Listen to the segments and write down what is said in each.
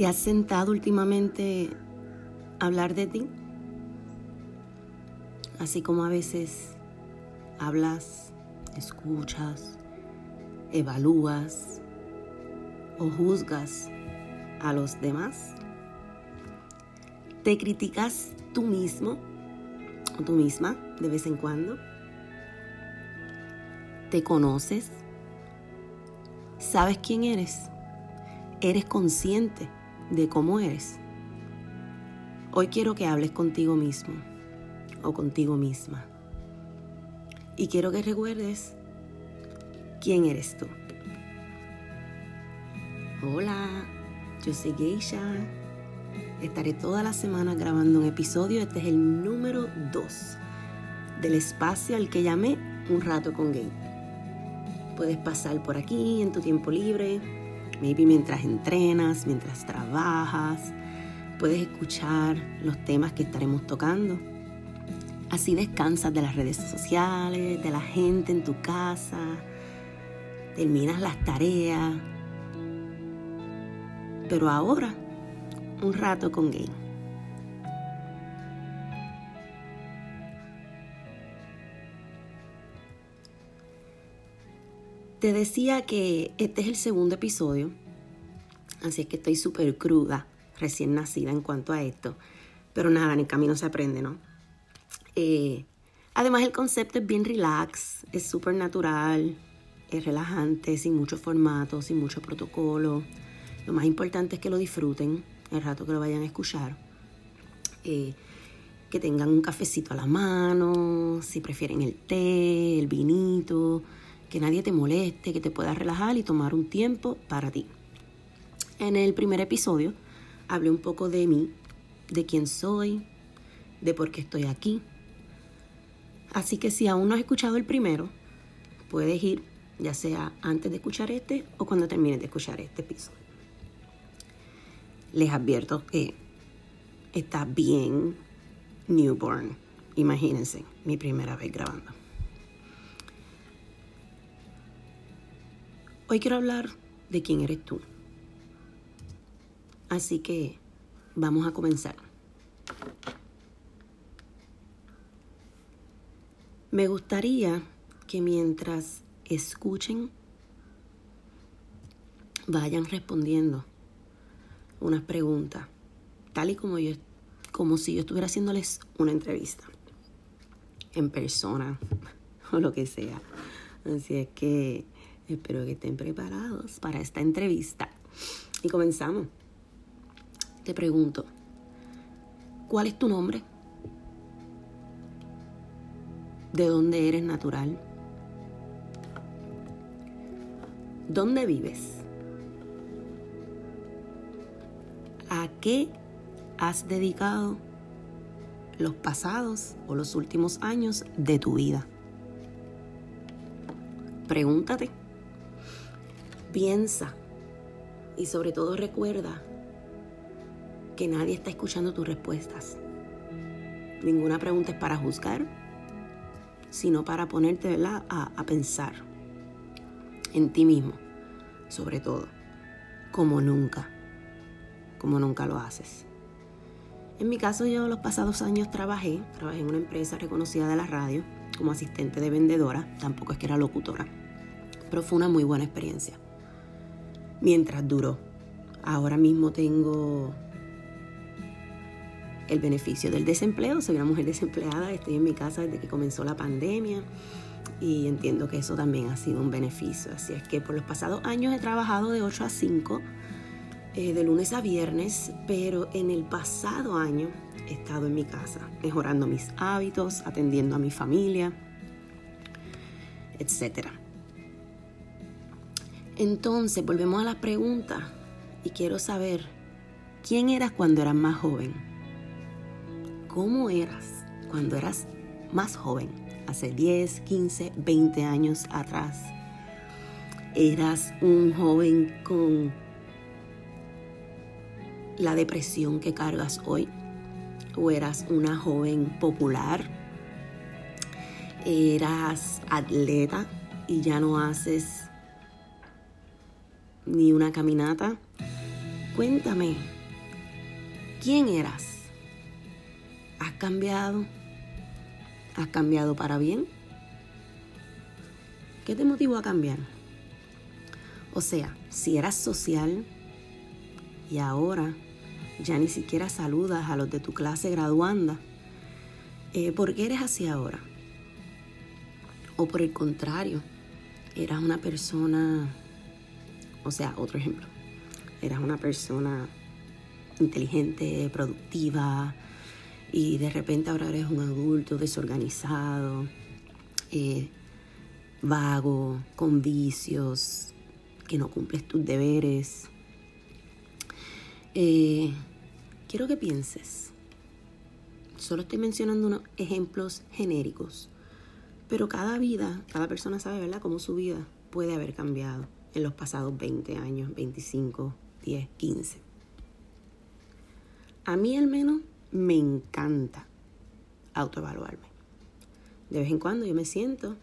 ¿Te has sentado últimamente a hablar de ti? Así como a veces hablas, escuchas, evalúas o juzgas a los demás. ¿Te criticas tú mismo o tú misma de vez en cuando? ¿Te conoces? ¿Sabes quién eres? ¿Eres consciente de cómo eres? Hoy quiero que hables contigo mismo o contigo misma. Y quiero que recuerdes quién eres tú. Hola, yo soy Geisha. Estaré toda la semana grabando un episodio. Este es el número 2 del espacio al que llamé Un rato con Gay. Puedes pasar por aquí en tu tiempo libre, maybe mientras entrenas, mientras trabajas. Puedes escuchar los temas que estaremos tocando. Así descansas de las redes sociales, de la gente en tu casa, terminas las tareas. Pero ahora, un rato con Gay. Te decía que este es el segundo episodio, así es que estoy súper cruda, recién nacida en cuanto a esto. Pero nada, en el camino se aprende, ¿no? Eh, además el concepto es bien relax, es súper natural, es relajante, sin mucho formato, sin mucho protocolo. Lo más importante es que lo disfruten el rato que lo vayan a escuchar. Eh, que tengan un cafecito a la mano, si prefieren el té, el vinito, que nadie te moleste, que te puedas relajar y tomar un tiempo para ti. En el primer episodio hablé un poco de mí, de quién soy, de por qué estoy aquí, Así que si aún no has escuchado el primero, puedes ir ya sea antes de escuchar este o cuando termines de escuchar este episodio. Les advierto que está bien newborn. Imagínense, mi primera vez grabando. Hoy quiero hablar de quién eres tú. Así que vamos a comenzar. Me gustaría que mientras escuchen, vayan respondiendo unas preguntas, tal y como yo, como si yo estuviera haciéndoles una entrevista en persona o lo que sea. Así es que espero que estén preparados para esta entrevista. Y comenzamos. Te pregunto, ¿cuál es tu nombre? de dónde eres natural. ¿Dónde vives? ¿A qué has dedicado los pasados o los últimos años de tu vida? Pregúntate, piensa y sobre todo recuerda que nadie está escuchando tus respuestas. Ninguna pregunta es para juzgar sino para ponerte A, a pensar en ti mismo, sobre todo, como nunca, como nunca lo haces. En mi caso yo los pasados años trabajé, trabajé en una empresa reconocida de la radio como asistente de vendedora, tampoco es que era locutora, pero fue una muy buena experiencia. Mientras duró, ahora mismo tengo el beneficio del desempleo. Soy una mujer desempleada, estoy en mi casa desde que comenzó la pandemia y entiendo que eso también ha sido un beneficio. Así es que por los pasados años he trabajado de 8 a 5, eh, de lunes a viernes, pero en el pasado año he estado en mi casa, mejorando mis hábitos, atendiendo a mi familia, etc. Entonces, volvemos a la pregunta y quiero saber, ¿quién eras cuando eras más joven? cómo eras cuando eras más joven, hace 10, 15, 20 años atrás. Eras un joven con la depresión que cargas hoy o eras una joven popular, eras atleta y ya no haces ni una caminata Cuéntame, ¿quién eras? ¿Has cambiado? ¿Has cambiado para bien? ¿Qué te motivó a cambiar? O sea, si eras social y ahora ya ni siquiera saludas a los de tu clase graduanda, eh, ¿por qué eres así ahora? O por el contrario, eras una persona, o sea, otro ejemplo, eras una persona inteligente, productiva, y de repente ahora eres un adulto desorganizado, eh, vago, con vicios, que no cumples tus deberes. Eh, quiero que pienses. Solo estoy mencionando unos ejemplos genéricos, pero cada vida, cada persona sabe, ¿verdad?, cómo su vida puede haber cambiado en los pasados 20 años, 25, 10, 15. A mí al menos me encanta autoevaluarme. De vez en cuando yo me siento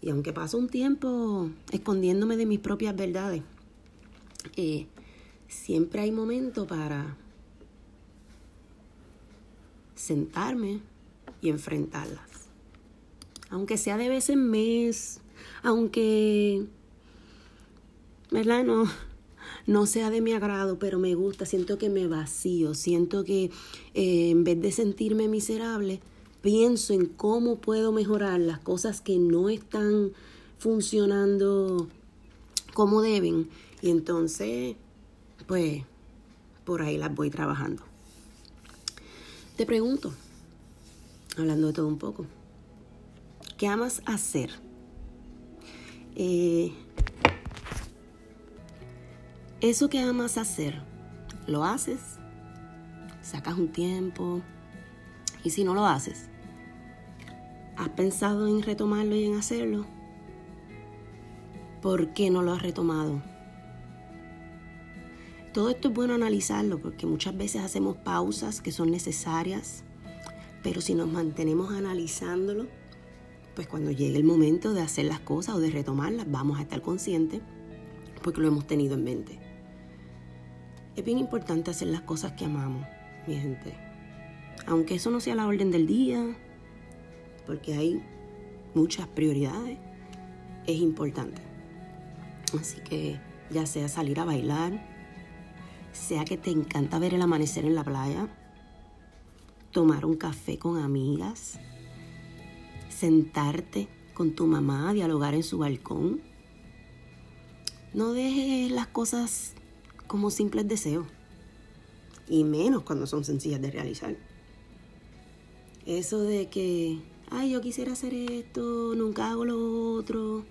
y aunque paso un tiempo escondiéndome de mis propias verdades, eh, siempre hay momento para sentarme y enfrentarlas. Aunque sea de vez en mes, aunque, ¿verdad? No, no sea de mi agrado, pero me gusta, siento que me vacío, siento que eh, en vez de sentirme miserable, pienso en cómo puedo mejorar las cosas que no están funcionando como deben y entonces, pues, por ahí las voy trabajando. Te pregunto, hablando de todo un poco, ¿qué amas hacer? Eh, eso que amas hacer, ¿lo haces? ¿Sacas un tiempo? Y si no lo haces, ¿has pensado en retomarlo y en hacerlo? ¿Por qué no lo has retomado? Todo esto es bueno analizarlo porque muchas veces hacemos pausas que son necesarias, pero si nos mantenemos analizándolo, pues cuando llegue el momento de hacer las cosas o de retomarlas, vamos a estar conscientes porque lo hemos tenido en mente. Es bien importante hacer las cosas que amamos, mi gente. Aunque eso no sea la orden del día, porque hay muchas prioridades, es importante. Así que ya sea salir a bailar, sea que te encanta ver el amanecer en la playa, tomar un café con amigas, sentarte con tu mamá, dialogar en su balcón. No dejes las cosas como simples deseos. Y menos cuando son sencillas de realizar. Eso de que, ay, yo quisiera hacer esto, nunca hago lo otro.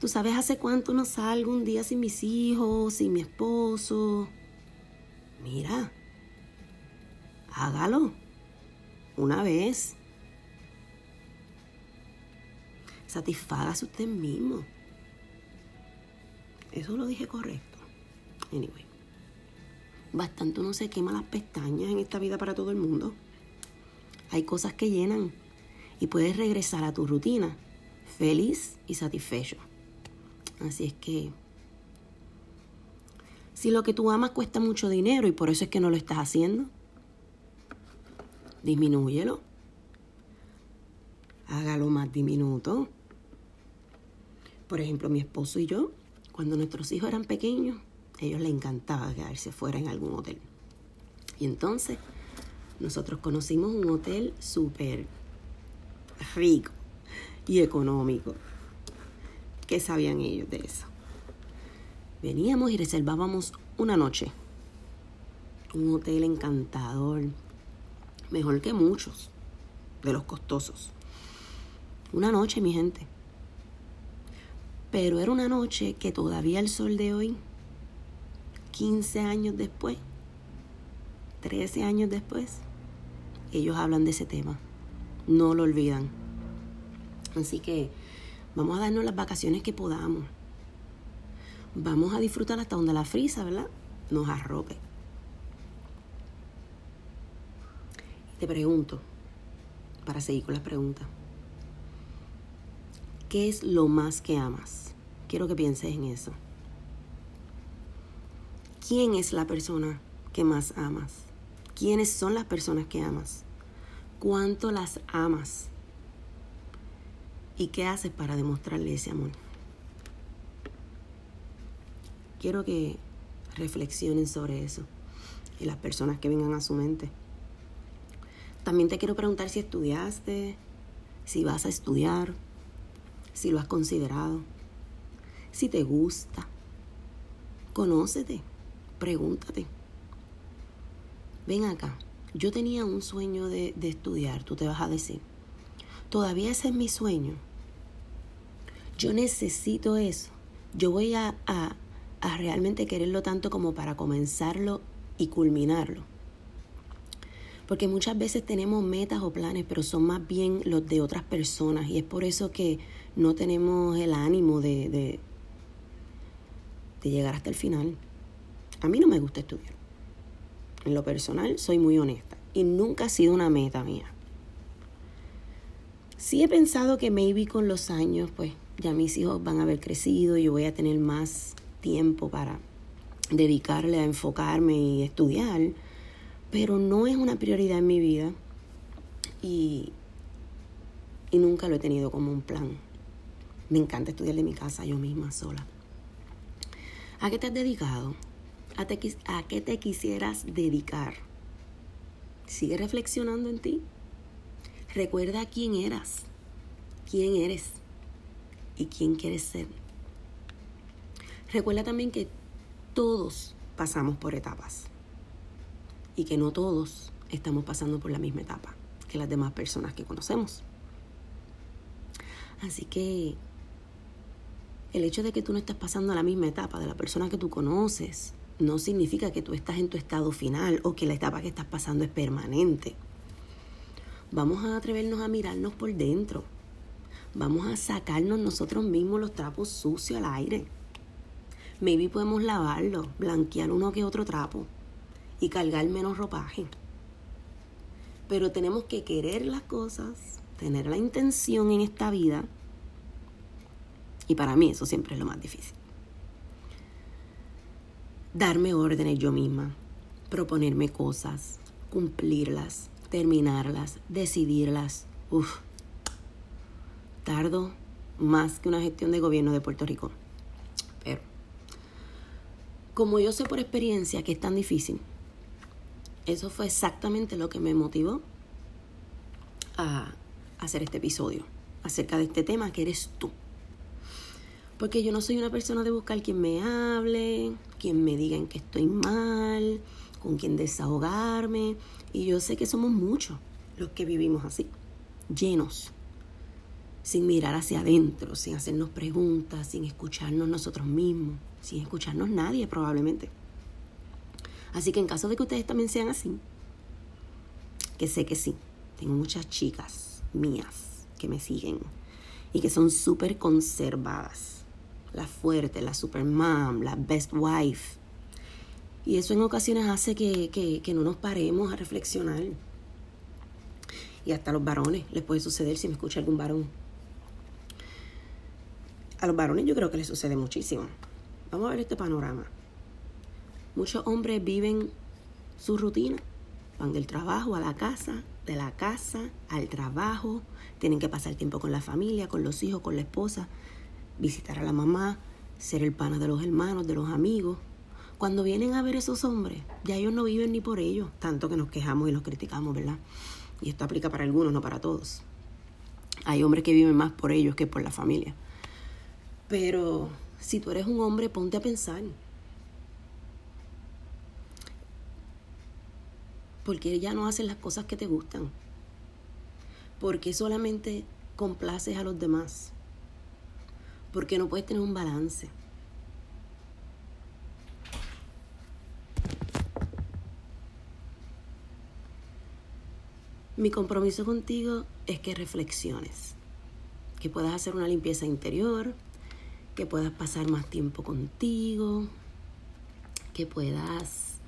Tú sabes hace cuánto no salgo un día sin mis hijos, sin mi esposo. Mira, hágalo una vez. Satisfágase usted mismo. Eso lo dije correcto. Anyway. Bastante uno se quema las pestañas en esta vida para todo el mundo. Hay cosas que llenan y puedes regresar a tu rutina feliz y satisfecho. Así es que si lo que tú amas cuesta mucho dinero y por eso es que no lo estás haciendo, disminúyelo. Hágalo más diminuto. Por ejemplo, mi esposo y yo, cuando nuestros hijos eran pequeños, a ellos les encantaba quedarse fuera en algún hotel. Y entonces nosotros conocimos un hotel súper rico y económico. ¿Qué sabían ellos de eso? Veníamos y reservábamos una noche. Un hotel encantador, mejor que muchos de los costosos. Una noche, mi gente. Pero era una noche que todavía el sol de hoy 15 años después, 13 años después, ellos hablan de ese tema. No lo olvidan. Así que vamos a darnos las vacaciones que podamos. Vamos a disfrutar hasta donde la frisa, ¿verdad? Nos arrope. Te pregunto, para seguir con las preguntas, ¿qué es lo más que amas? Quiero que pienses en eso. ¿Quién es la persona que más amas? ¿Quiénes son las personas que amas? ¿Cuánto las amas? ¿Y qué haces para demostrarle ese amor? Quiero que reflexionen sobre eso y las personas que vengan a su mente. También te quiero preguntar si estudiaste, si vas a estudiar, si lo has considerado, si te gusta. Conócete, pregúntate. Ven acá, yo tenía un sueño de, de estudiar, tú te vas a decir. Todavía ese es mi sueño. Yo necesito eso. Yo voy a, a, a realmente quererlo tanto como para comenzarlo y culminarlo. Porque muchas veces tenemos metas o planes, pero son más bien los de otras personas. Y es por eso que no tenemos el ánimo de, de, de llegar hasta el final. A mí no me gusta estudiar. En lo personal, soy muy honesta. Y nunca ha sido una meta mía. Sí he pensado que maybe con los años, pues ya mis hijos van a haber crecido y yo voy a tener más tiempo para dedicarle a enfocarme y estudiar, pero no es una prioridad en mi vida y, y nunca lo he tenido como un plan. Me encanta estudiar de mi casa yo misma sola. ¿A qué te has dedicado? ¿A, te, ¿A qué te quisieras dedicar? Sigue reflexionando en ti. Recuerda quién eras, quién eres y quién quieres ser. Recuerda también que todos pasamos por etapas y que no todos estamos pasando por la misma etapa que las demás personas que conocemos. Así que el hecho de que tú no estás pasando la misma etapa de la persona que tú conoces no significa que tú estás en tu estado final o que la etapa que estás pasando es permanente. Vamos a atrevernos a mirarnos por dentro. Vamos a sacarnos nosotros mismos los trapos sucios al aire Maybe podemos lavarlo, blanquear uno que otro trapo y cargar menos ropaje. Pero tenemos que querer las cosas, tener la intención en esta vida. Y para mí eso siempre es lo más difícil. Darme órdenes yo misma, proponerme cosas, cumplirlas, terminarlas, decidirlas. Uf, tardo más que una gestión de gobierno de Puerto Rico. Pero como yo sé por experiencia que es tan difícil, eso fue exactamente lo que me motivó a hacer este episodio acerca de este tema que eres tú. Porque yo no soy una persona de buscar quien me hable, quien me diga en que estoy mal, con quien desahogarme. Y yo sé que somos muchos los que vivimos así, llenos, sin mirar hacia adentro, sin hacernos preguntas, sin escucharnos nosotros mismos sin escucharnos nadie probablemente. Así que en caso de que ustedes también sean así, que sé que sí, tengo muchas chicas mías que me siguen y que son súper conservadas. La fuerte, la super mom, la best wife. Y eso en ocasiones hace que, que no nos paremos a reflexionar. Y hasta a los varones les puede suceder si me escucha algún varón. A los varones yo creo que les sucede muchísimo. Vamos a ver este panorama. Muchos hombres viven su rutina. Van del trabajo a la casa, de la casa al trabajo. Tienen que pasar tiempo con la familia, con los hijos, con la esposa, visitar a la mamá, ser el pana de los hermanos, de los amigos. Cuando vienen a ver esos hombres, ya ellos no viven ni por ellos, tanto que nos quejamos y los criticamos, ¿verdad? Y esto aplica para algunos, no para todos. Hay hombres que viven más por ellos que por la familia. Pero si tú eres un hombre, ponte a pensar. ¿Por qué ya no haces las cosas que te gustan? ¿Por qué solamente complaces a los demás? ¿Por qué no puedes tener un balance? Mi compromiso contigo es que reflexiones, que puedas hacer una limpieza interior, que puedas pasar más tiempo contigo, que puedas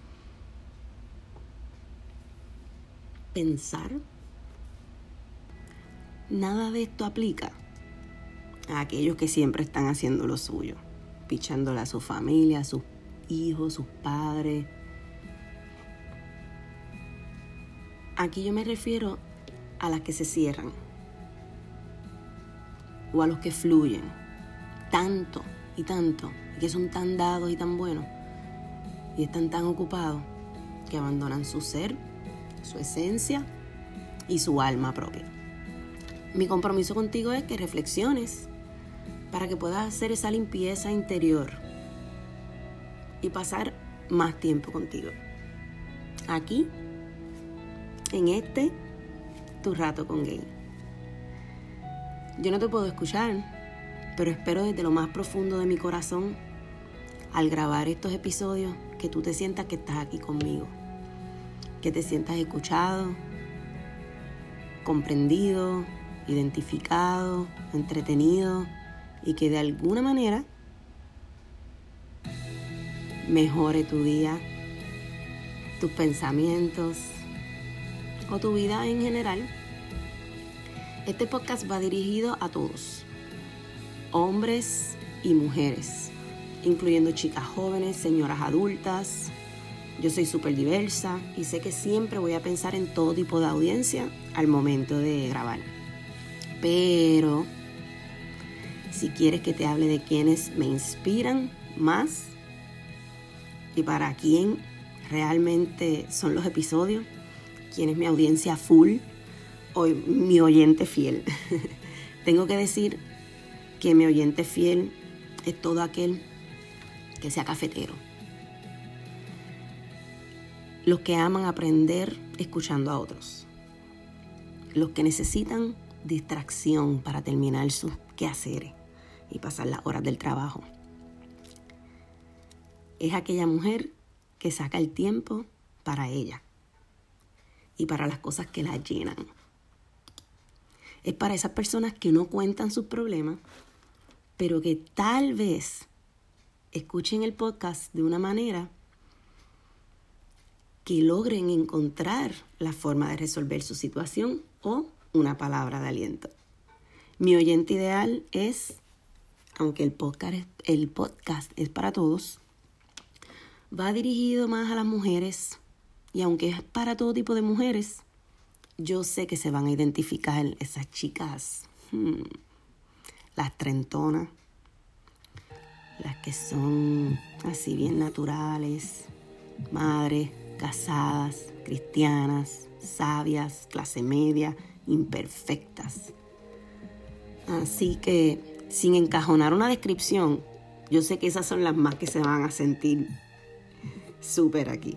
pensar. Nada de esto aplica a aquellos que siempre están haciendo lo suyo, pichándole a su familia, a sus hijos, sus padres. Aquí yo me refiero a las que se cierran o a los que fluyen tanto y tanto, y que son tan dados y tan buenos, y están tan ocupados que abandonan su ser, su esencia y su alma propia. Mi compromiso contigo es que reflexiones para que puedas hacer esa limpieza interior y pasar más tiempo contigo. Aquí, en este, tu rato con gay. Yo no te puedo escuchar, pero espero desde lo más profundo de mi corazón, al grabar estos episodios, que tú te sientas que estás aquí conmigo, que te sientas escuchado, comprendido, identificado, entretenido y que de alguna manera mejore tu día, tus pensamientos o tu vida en general. Este podcast va dirigido a todos, hombres y mujeres, incluyendo chicas jóvenes, señoras adultas. Yo soy súper diversa y sé que siempre voy a pensar en todo tipo de audiencia al momento de grabar. Pero si quieres que te hable de quienes me inspiran más y para quién realmente son los episodios, quién es mi audiencia full o mi oyente fiel. Tengo que decir que mi oyente fiel es todo aquel que sea cafetero. Los que aman aprender escuchando a otros. Los que necesitan distracción para terminar sus quehaceres y pasar las horas del trabajo. Es aquella mujer que saca el tiempo para ella y para las cosas que la llenan. Es para esas personas que no cuentan sus problemas, pero que tal vez escuchen el podcast de una manera que logren encontrar la forma de resolver su situación o una palabra de aliento. Mi oyente ideal es aunque el podcast, es para todos, va dirigido más a las mujeres y aunque es para todo tipo de mujeres, yo sé que se van a identificar esas chicas, hmm, las trentonas, las que son así bien naturales, madres, casadas, cristianas, sabias, clase media, imperfectas. Así que sin encajonar una descripción, yo sé que esas son las más que se van a sentir súper aquí.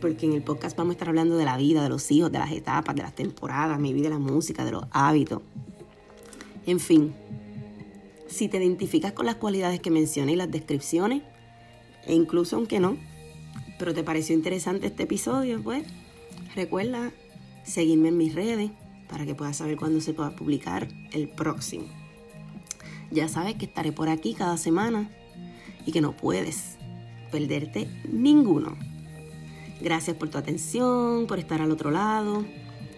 Porque en el podcast vamos a estar hablando de la vida, de los hijos, de las etapas, de las temporadas, mi vida, la música, de los hábitos. En fin, si te identificas con las cualidades que mencioné y las descripciones, e incluso aunque no, pero te pareció interesante este episodio, pues recuerda seguirme en mis redes para que puedas saber cuándo se pueda publicar el próximo. Ya sabes que estaré por aquí cada semana y que no puedes perderte ninguno. Gracias por tu atención, por estar al otro lado.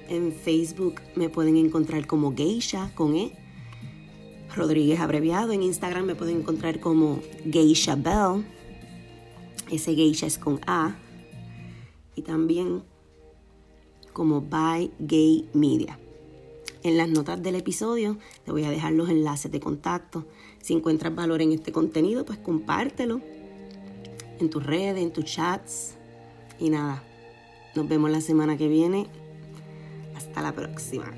En Facebook me pueden encontrar como Geisha con E. Rodríguez abreviado. En Instagram me pueden encontrar como Geisha Bell. Ese Geisha es con A. Y también como By Gay Media. En las notas del episodio te voy a dejar los enlaces de contacto. Si encuentras valor en este contenido, pues compártelo en tus redes, en tus chats. Y nada, nos vemos la semana que viene. Hasta la próxima.